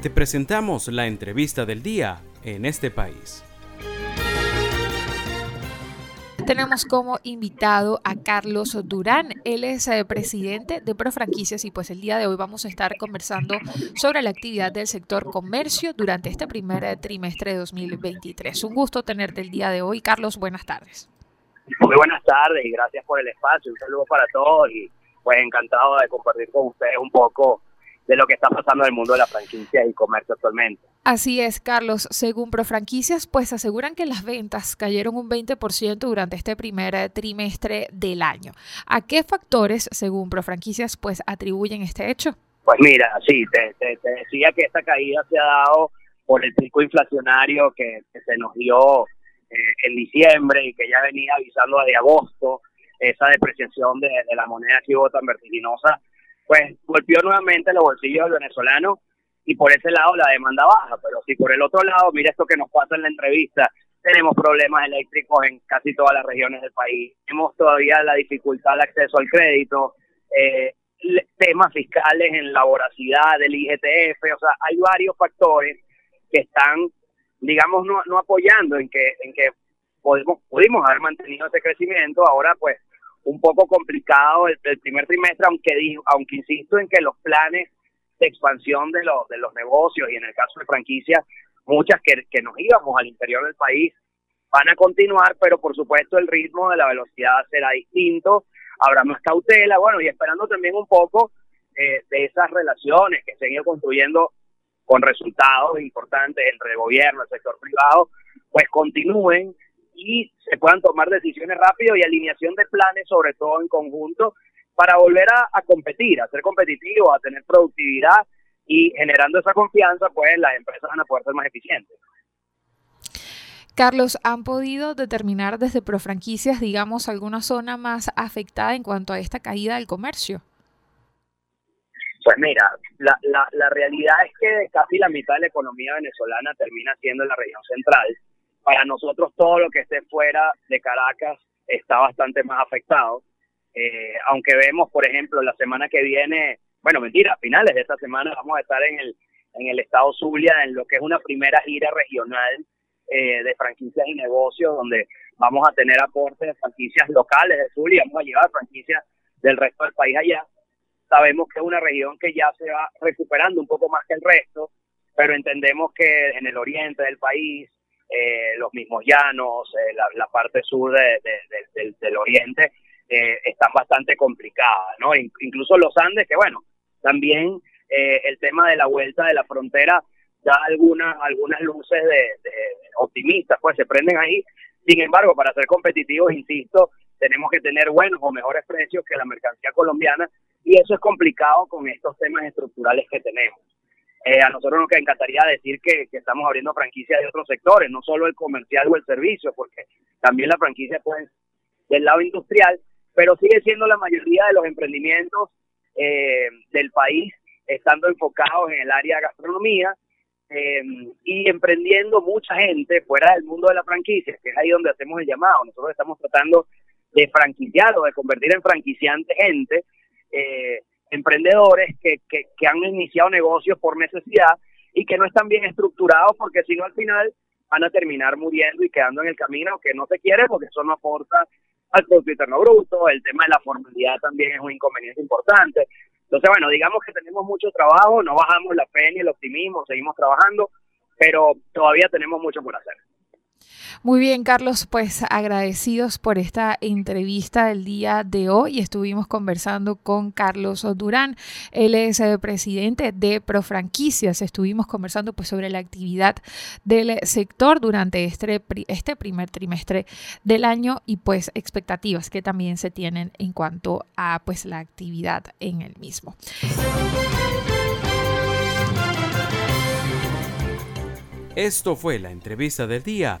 Te presentamos la entrevista del día en este país. Tenemos como invitado a Carlos Durán. Él es eh, presidente de Profranquicias y pues el día de hoy vamos a estar conversando sobre la actividad del sector comercio durante este primer eh, trimestre de 2023. Un gusto tenerte el día de hoy. Carlos, buenas tardes. Muy buenas tardes y gracias por el espacio. Un saludo para todos y pues encantado de compartir con ustedes un poco de lo que está pasando en el mundo de la franquicia y comercio actualmente. Así es, Carlos. Según Profranquicias, pues aseguran que las ventas cayeron un 20% durante este primer trimestre del año. ¿A qué factores, según Profranquicias, pues atribuyen este hecho? Pues mira, sí, te, decía que esta caída se ha dado por el pico inflacionario que, se nos dio eh, en diciembre y que ya venía avisando desde agosto, esa depreciación de, de la moneda que hubo tan vertiginosa pues golpeó nuevamente los bolsillos del venezolano y por ese lado la demanda baja, pero si por el otro lado, mira esto que nos pasa en la entrevista, tenemos problemas eléctricos en casi todas las regiones del país, tenemos todavía la dificultad de acceso al crédito, eh, temas fiscales en la voracidad del IGTF, o sea, hay varios factores que están, digamos, no, no apoyando en que, en que podemos, pudimos haber mantenido ese crecimiento, ahora pues un poco complicado el, primer trimestre, aunque aunque insisto en que los planes de expansión de, los de los negocios y en el caso de franquicias, muchas que, que nos íbamos al interior del país van a continuar, pero por supuesto el ritmo de la velocidad será distinto, habrá más cautela, bueno, y esperando también un poco eh, de esas relaciones que se han ido construyendo con resultados importantes entre el gobierno, el sector privado, pues continúen y se puedan tomar decisiones rápido y alineación de planes, sobre todo en conjunto, para volver a, competir, a ser competitivos, a tener productividad y generando esa confianza, pues las empresas van a poder ser más eficientes. Carlos, ¿han podido determinar desde Profranquicias, digamos, alguna zona más afectada en cuanto a esta caída del comercio? Pues mira, la, la, la realidad es que casi la mitad de la economía venezolana termina siendo en la región central para nosotros todo lo que esté fuera de Caracas está bastante más afectado. Eh, aunque vemos, por ejemplo, la semana que viene, bueno, mentira, a finales de esta semana vamos a estar en el, en el estado Zulia en lo que es una primera gira regional eh, de franquicias y negocios, donde vamos a tener aportes de franquicias locales de Zulia, vamos a llevar franquicias del resto del país allá. Sabemos que es una región que ya se va recuperando un poco más que el resto, pero entendemos que en el oriente del país, eh, los mismos llanos, eh, la, parte sur del, oriente, eh, están bastante complicadas, ¿no? Incluso los Andes, que bueno, también el tema de la vuelta de la frontera da algunas, algunas luces de, optimistas, pues se prenden ahí. Sin embargo, para ser competitivos, insisto, tenemos que tener buenos o mejores precios que la mercancía colombiana y eso es complicado con estos temas estructurales que tenemos. Eh, a nosotros nos encantaría decir que, estamos abriendo franquicias de otros sectores, no solo el comercial o el servicio, porque también la franquicia puede del lado industrial, pero sigue siendo la mayoría de los emprendimientos eh, del país estando enfocados en el área de gastronomía eh, y emprendiendo mucha gente fuera del mundo de la franquicia, que es ahí donde hacemos el llamado. Nosotros estamos tratando de franquiciar o de convertir en franquiciante gente eh, emprendedores que, que, han iniciado negocios por necesidad y que no están bien estructurados porque si no al final van a terminar muriendo y quedando en el camino que no se quiere porque eso no aporta al Producto Interno Bruto, el tema de la formalidad también es un inconveniente importante. Entonces, bueno, digamos que tenemos mucho trabajo, no bajamos la fe ni el optimismo, seguimos trabajando, pero todavía tenemos mucho por hacer. Muy bien, Carlos, pues agradecidos por esta entrevista del día de hoy. Estuvimos conversando con Carlos Durán, él es el eh, presidente de Profranquicias. Estuvimos conversando pues sobre la actividad del sector durante este, este primer trimestre del año y pues expectativas que también se tienen en cuanto a pues la actividad en el mismo. Esto fue la entrevista del día